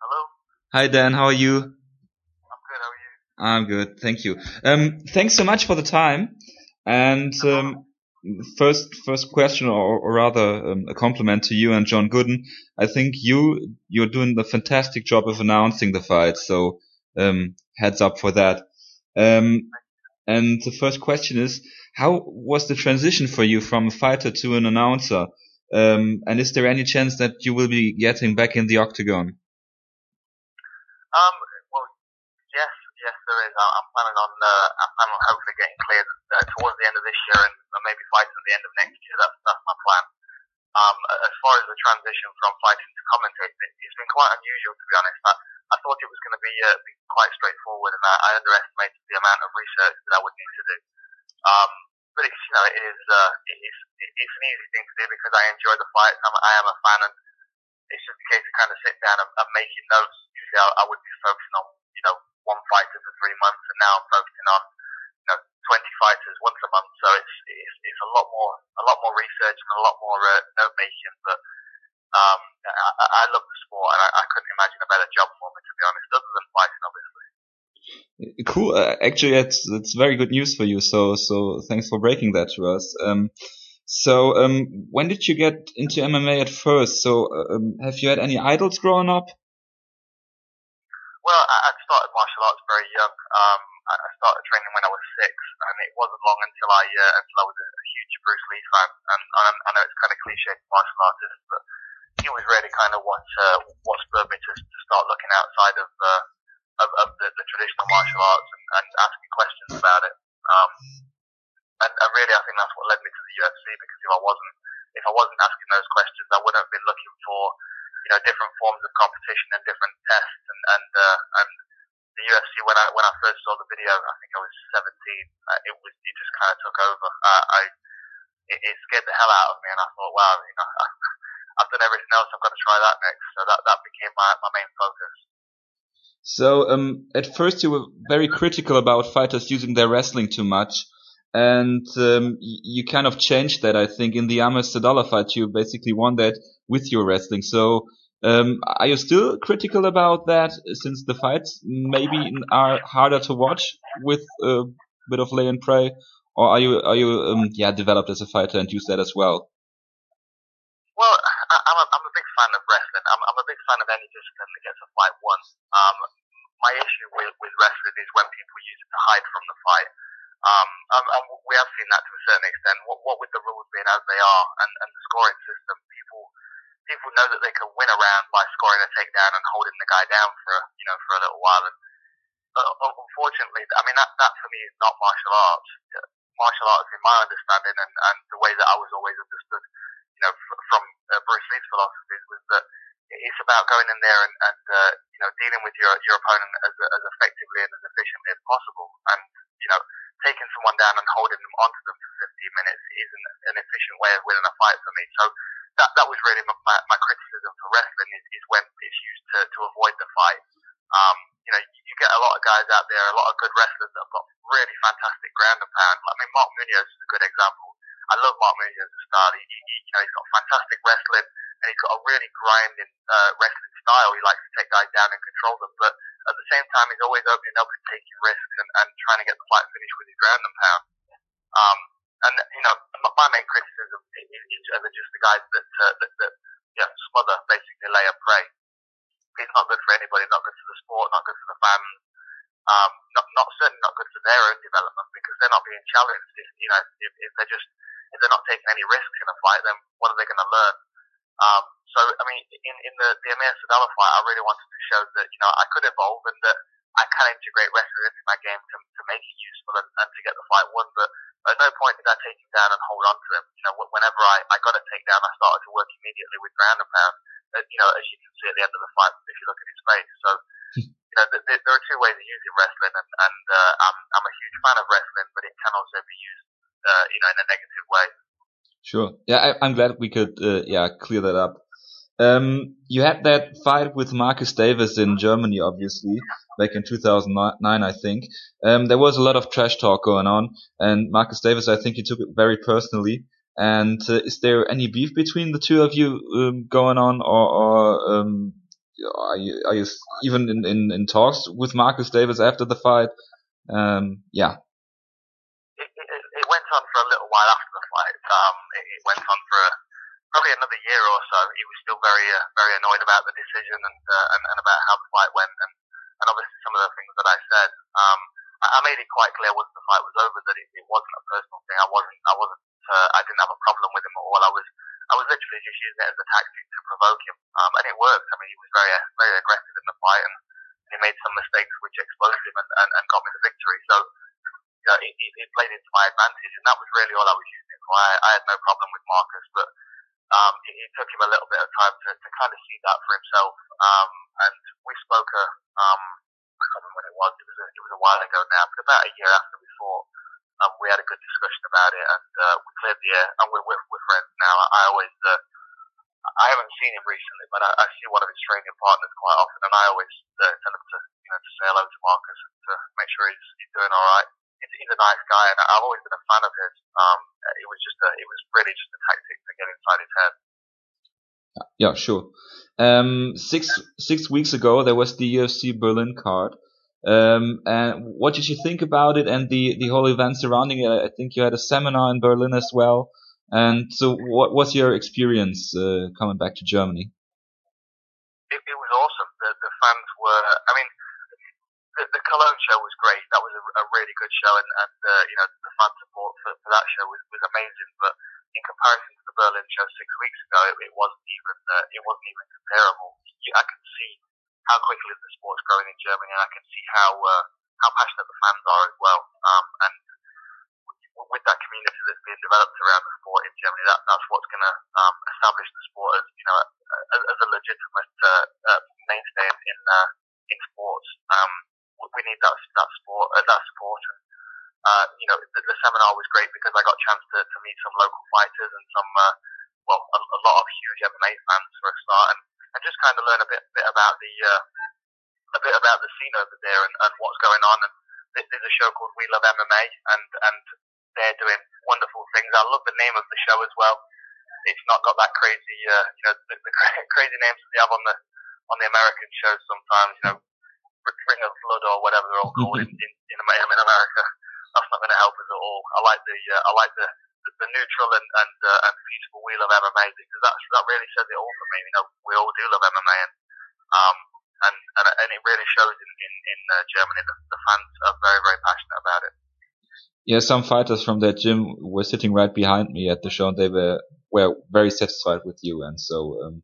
Hello. Hi Dan, how are you? I'm good. How are you? I'm good, thank you. Um, thanks so much for the time. And um, first, first question, or, or rather, um, a compliment to you and John Gooden. I think you you're doing a fantastic job of announcing the fight. So um, heads up for that. Um, and the first question is, how was the transition for you from a fighter to an announcer? Um, and is there any chance that you will be getting back in the octagon? Um, well, yes, yes, there is. I'm planning on, uh, I'm planning on hopefully getting cleared uh, towards the end of this year and maybe fighting at the end of next year. That's that's my plan. Um, as far as the transition from fighting to commentating, it's been quite unusual to be honest. I, I thought it was going to be, uh, be quite straightforward, and I, I underestimated the amount of research that I would need to do. Um, but it's you know it is uh, it is it's an easy thing to do because I enjoy the fights. I'm, I am a fan, and it's just a case of kind of sitting down and, and making notes. Usually, I, I would be focusing on you know one fighter for three months, and now I'm focusing on you know 20 fighters once a month. So it's it's, it's a lot more a lot more research and a lot more uh, note making. But um, I, I love the sport, and I, I couldn't imagine a better job for me to be honest, other than fighting, obviously. Cool. Uh, actually, that's that's very good news for you. So so thanks for breaking that to us. Um, so um, when did you get into MMA at first? So um, have you had any idols growing up? Well, I, I started martial arts very young. Um, I I started training when I was six, and it wasn't long until I uh, until I was a, a huge Bruce Lee fan. And, and I know it's kind of cliche martial artists, but he was really kind of what uh, what spurred me to, to start looking outside of uh, of, of the, the traditional martial arts and, and asking questions about it. Um, and, and really, I think that's what led me to the UFC because if I wasn't if I wasn't asking those questions, I wouldn't have been looking for you know different forms of competition and different tests and and uh, and the UFC when I when I I think I was 17. Uh, it was it just kind of took over. Uh, I it, it scared the hell out of me, and I thought, wow, you know, I've done everything else. I've got to try that next. So that that became my my main focus. So um, at first you were very critical about fighters using their wrestling too much, and um, you kind of changed that. I think in the Amir Sadollah fight, you basically won that with your wrestling. So um, are you still critical about that since the fights maybe are harder to watch with a bit of lay and pray, or are you are you um, yeah developed as a fighter and use that as well? Well, I'm a, I'm a big fan of wrestling. I'm, I'm a big fan of any discipline that gets a fight won. Um, my issue with, with wrestling is when people use it to hide from the fight. Um, and, and we have seen that to a certain extent. What, what with the rules being as they are and, and the scoring system, people people know that they can win a round by scoring a takedown and holding the guy down for you know for a little while. And uh, unfortunately, I mean that that for me is not martial arts. Martial arts, in my understanding, and, and the way that I was always understood, you know, f- from uh, Bruce Lee's philosophies, was that it's about going in there and, and uh, you know dealing with your your opponent as, as effectively and as efficiently as possible. And you know, taking someone down and holding them onto them for 15 minutes isn't an efficient way of winning a fight for me. So that that was really my, my criticism for wrestling is, is when it's used to, to avoid the fight. Um, you know, you, you get a lot of guys out there, a lot of good wrestlers that have got really fantastic ground and pound. I mean, Mark Munoz is a good example. I love Mark Munoz as a style. He, he, you know, he's got fantastic wrestling and he's got a really grinding uh, wrestling style. He likes to take guys down and control them, but at the same time, he's always opening up and taking risks and, and trying to get the fight finished with his ground and pound. Um, and you know, my main criticism is, is, is just the guys that uh, that, that yeah, smother basically lay and pray. It's not good for anybody, not good for the sport, not good for the fans. Um, not, not certainly not good for their own development because they're not being challenged. If, you know, if, if they're just if they're not taking any risks in a fight, then what are they going to learn? Um, so, I mean, in, in the, the Amir Sadollah fight, I really wanted to show that, you know, I could evolve and that I can integrate wrestling into my game to, to make it useful and, and to get the fight won. But at no point did I take him down and hold on to him. You know, whenever I, I got a takedown, I started to work immediately with ground and pound. Uh, you know, as you can see at the end of the fight, if you look at his face. So, you know, th- th- there are two ways of using wrestling, and, and uh, I'm, I'm a huge fan of wrestling, but it can also be used, uh, you know, in a negative way. Sure. Yeah, I, I'm glad we could, uh, yeah, clear that up. Um, you had that fight with Marcus Davis in Germany, obviously, back in 2009, I think. Um, there was a lot of trash talk going on, and Marcus Davis, I think he took it very personally. And uh, is there any beef between the two of you um, going on, or, or um, are you, even in, in, in talks with Marcus Davis after the fight? Um, yeah. It, it, it, went on for a little while after the fight. Um, it, it went on for a, probably another year or so. He was still very uh, very annoyed about the decision and, uh, and and about how the fight went, and, and obviously some of the things that I said. Um, I, I made it quite clear once the fight was over that it, it wasn't a personal thing. I wasn't I wasn't uh, I didn't have a problem with him at all. I was I was literally just using it as a tactic to provoke him, um, and it worked. I mean, he was very very aggressive in the fight, and he made some mistakes which exposed him and, and, and got me the victory. So, you know, it, it, it played into my advantage, and that was really all I was using for. I, I had no problem with Marcus, but um, it, it took him a little bit of time to, to kind of see that for himself. Um, and we spoke a, um, I can't remember when it was. It was a, it was a while ago now, but about a year after we fought, um, we had a good discussion about it, and uh, we cleared the air. And we're, we're, we're friends now. I always, uh, I haven't seen him recently, but I, I see one of his training partners quite often, and I always uh, tell him to, you know, to say hello to Marcus and to make sure he's, he's doing all right. He's, he's a nice guy, and I've always been a fan of his. Um, it was just a, it was really just a tactic to get inside his head. Yeah, sure. Um, six six weeks ago, there was the UFC Berlin card. Um, and what did you think about it and the, the whole event surrounding it? I think you had a seminar in Berlin as well. And so, what was your experience uh, coming back to Germany? It, it was awesome. The, the fans were, I mean, the, the Cologne show was great. That was a, a really good show, and, and uh, you know, the fan support for, for that show was, was amazing. But in comparison to the Berlin show six weeks ago, it, it wasn't even uh, it wasn't even comparable. You, I can see how quickly the sport's growing in Germany, and I can see how uh, how passionate the fans are as well. Um, and with that community that's being developed around the sport in Germany, that, that's what's going to um, establish the sport as you know as, as a legitimate uh, uh, mainstay in in, uh, in sports. Um, we need that that sport uh, that support and uh, you know, the, the seminar was great because I got a chance to, to meet some local fighters and some, uh, well, a, a lot of huge MMA fans for a start, and, and just kind of learn a bit, bit about the, uh, a bit about the scene over there and, and what's going on. And there's a show called We Love MMA, and and they're doing wonderful things. I love the name of the show as well. It's not got that crazy, uh, you know, the, the crazy names that they have on the on the American shows sometimes. You know, Ring of Blood or whatever they're all called in, in, in America that's not going to help us at all. I like the uh, I like the the, neutral and and, uh, and peaceful We Love MMA because that's that really says it all for me. You know, we all do love MMA and um and and, and it really shows in in, in uh, Germany. The, the fans are very very passionate about it. Yeah, some fighters from that gym were sitting right behind me at the show, and they were were very satisfied with you, and so um,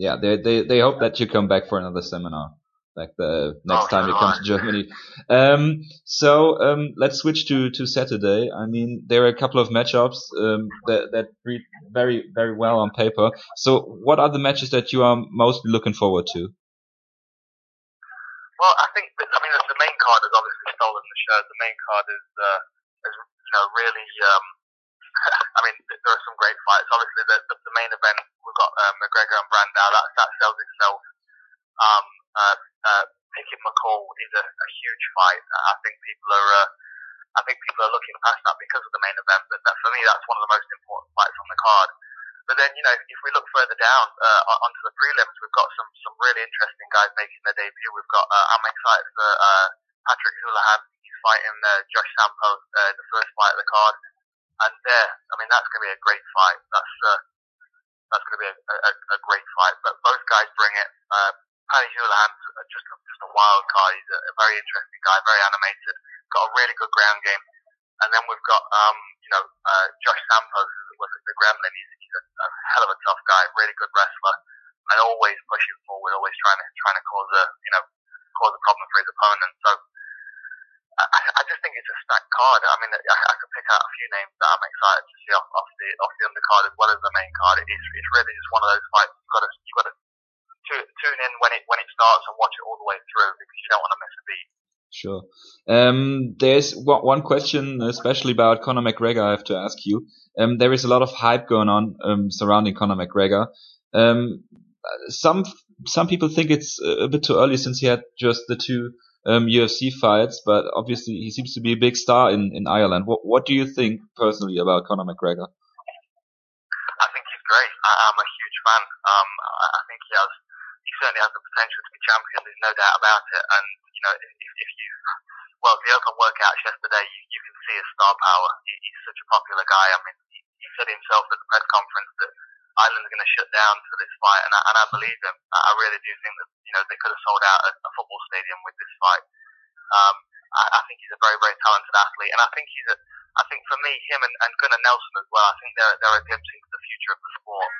yeah, they they they hope that you come back for another seminar like the next oh, time you come to Germany. Um, so um, let's switch to to Saturday. I mean, there are a couple of matchups um, that that read very very well on paper. So, what are the matches that you are mostly looking forward to? Well, I think that, I mean the main card has obviously stolen the show. The main card is uh, is you know really. Um, I mean, there are some great fights. Obviously, the, the, the main event we've got uh, McGregor and Brandao. That that sells itself. Um, uh, uh, Pickett McCall is a, a huge fight. I think people are, uh, I think people are looking past that because of the main event. But that, for me, that's one of the most important fights on the card. But then, you know, if we look further down uh, onto the prelims, we've got some some really interesting guys making their debut. We've got, uh, I'm excited for uh, Patrick Holohan. He's fighting uh, Josh Sampo, uh, the first fight of the card, and there, uh, I mean, that's going to be a great fight. That's uh, that's going to be a, a, a great fight. But both guys bring it. Uh, Paddy Holohan's just a, just a wild card. He's a, a very interesting guy, very animated, got a really good ground game. And then we've got, um, you know, uh, Josh Sampos, was the Gremlin. He's, he's a, a hell of a tough guy, really good wrestler, and always pushing forward, always trying to trying to cause a, you know, cause a problem for his opponent. So I, I just think it's a stacked card. I mean, I, I could pick out a few names that I'm excited to see off, off the off the undercard as well as the main card. It's it's really just one of those fights you've got to you've got to tune in when it when it starts and watch it all the way through because you don't want to miss a beat. Sure. Um, there's one question, especially about Conor McGregor. I have to ask you. Um, there is a lot of hype going on um, surrounding Conor McGregor. Um, some some people think it's a bit too early since he had just the two um, UFC fights, but obviously he seems to be a big star in, in Ireland. What what do you think personally about Conor McGregor? I think he's great. I, am a huge fan. Um, I think he has certainly has the potential to be champion. There's no doubt about it. And you know, if, if you well, the open workouts yesterday, you, you can see his star power. He, he's such a popular guy. I mean, he, he said himself at the press conference that Ireland's going to shut down for this fight, and I, and I believe him. I really do think that you know they could have sold out a, a football stadium with this fight. Um, I, I think he's a very, very talented athlete, and I think he's a. I think for me, him and, and Gunnar Nelson as well. I think they're they're a glimpse into the future of the sport.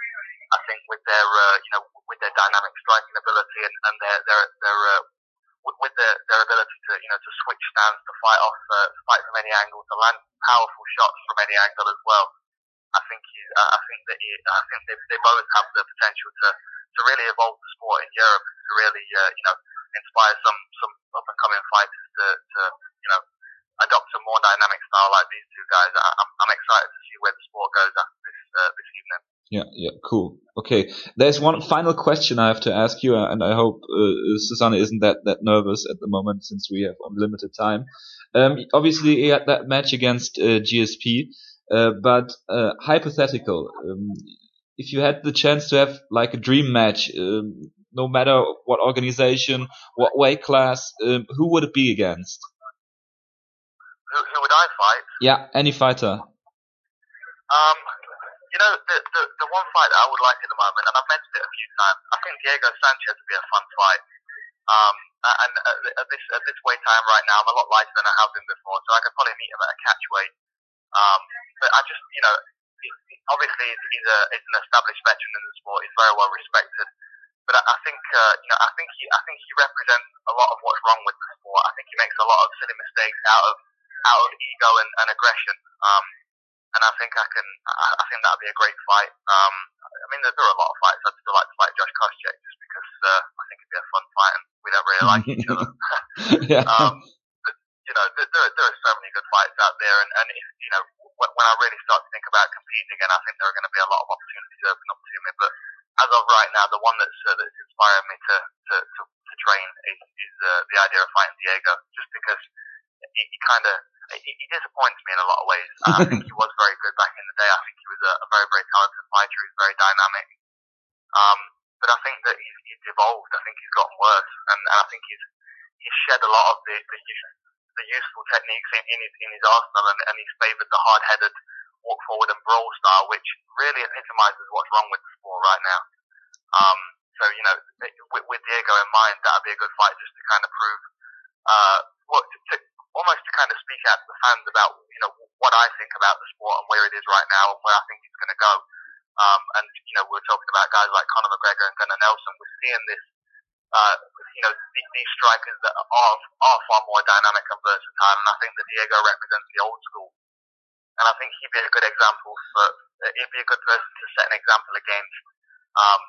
I think with their uh, you know with their dynamic striking ability and, and their their their uh, with their, their ability to you know to switch stands, to fight off, uh, fight from any angle, to land powerful shots from any angle as well. I think he, uh, I think that he, I think they, they both have the potential to to really evolve the sport in Europe, to really uh, you know inspire some some up and coming fighters to to you know adopt a more dynamic style like these two guys. I, I'm, I'm excited to see where the sport goes after this uh, this evening. Yeah, yeah, cool. Okay, there's one final question I have to ask you, and I hope uh, Susanne isn't that that nervous at the moment since we have unlimited time. Um, obviously, he had that match against uh, GSP, uh, but uh, hypothetical. Um, if you had the chance to have like a dream match, um, no matter what organization, what weight class, um, who would it be against? Who, who would I fight? Yeah, any fighter. Um, you know, the, the, the one fight that I would like at the moment, and I've mentioned it a few times, I think Diego Sanchez would be a fun fight. Um, and at this, at this weight time right now, I'm a lot lighter than I have been before, so I could probably meet him at a catch weight. Um, but I just, you know, obviously he's, a, he's an established veteran in the sport. He's very well respected. But I, I think, uh, you know, I think he, I think he represents a lot of what's wrong with the sport. I think he makes a lot of silly mistakes out of, out of ego and, and aggression. Um, and I think I can. I, think that'd be a great fight. Um, I mean, there, there are a lot of fights I'd still like to fight Josh Koscheck just because uh, I think it'd be a fun fight, and we don't really like each other. yeah. Um, but, you know, there, there, there are so many good fights out there, and, and if, you know, when, when I really start to think about competing again, I think there are going to be a lot of opportunities open up to me. But as of right now, the one that's uh, that's inspiring me to to, to, to train is, is uh, the idea of fighting Diego, just because he, he kind of he, he disappoints me in a lot of ways. I think he was very good back in the day. I think he was a, a very, very talented fighter. He's very dynamic. Um, but I think that he's, he's evolved. I think he's gotten worse, and, and I think he's he's shed a lot of the the, the useful techniques in, in his in his arsenal, and, and he's favoured the hard-headed walk forward and brawl style, which really epitomises what's wrong with the sport right now. Um, so you know, with, with Diego in mind, that'd be a good fight just to kind of prove uh, what to to kind of speak out to the fans about you know what I think about the sport and where it is right now and where I think it's going to go. Um, and you know we're talking about guys like Conor McGregor and Gunnar Nelson. We're seeing this, uh, you know, th- these strikers that are are far more dynamic and versatile. And I think that Diego represents the old school. And I think he'd be a good example for. He'd be a good person to set an example against. Um,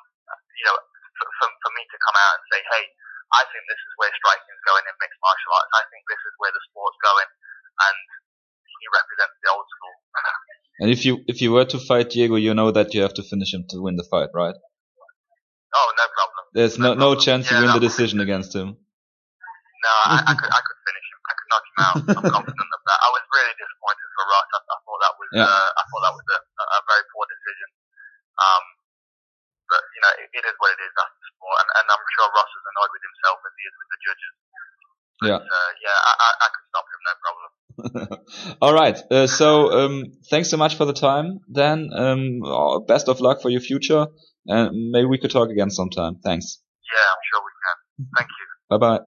you know, for, for, for me to come out and say, hey, I think this is where striking is going in mixed martial arts. I think this is where the sport's going, and he represents the old school. and if you if you were to fight Diego, you know that you have to finish him to win the fight, right? Oh, no problem. There's no no, no chance yeah, you win no. the decision against him. No, I, I could I could finish him. I could knock him out. I'm confident of that. I was really disappointed for Ross. I, I thought that was Yeah. uh, I thought that was a, a very poor decision. Um, but you know, it, it is what it is. That's the sport, and, and I'm sure Ross is annoyed with himself is with the judges. Yeah. Uh, yeah, I, I, I could stop him, no problem. All right. Uh, so um, thanks so much for the time. Dan, um, uh, best of luck for your future, and maybe we could talk again sometime. Thanks. Yeah, I'm sure we can. Thank you. Bye bye.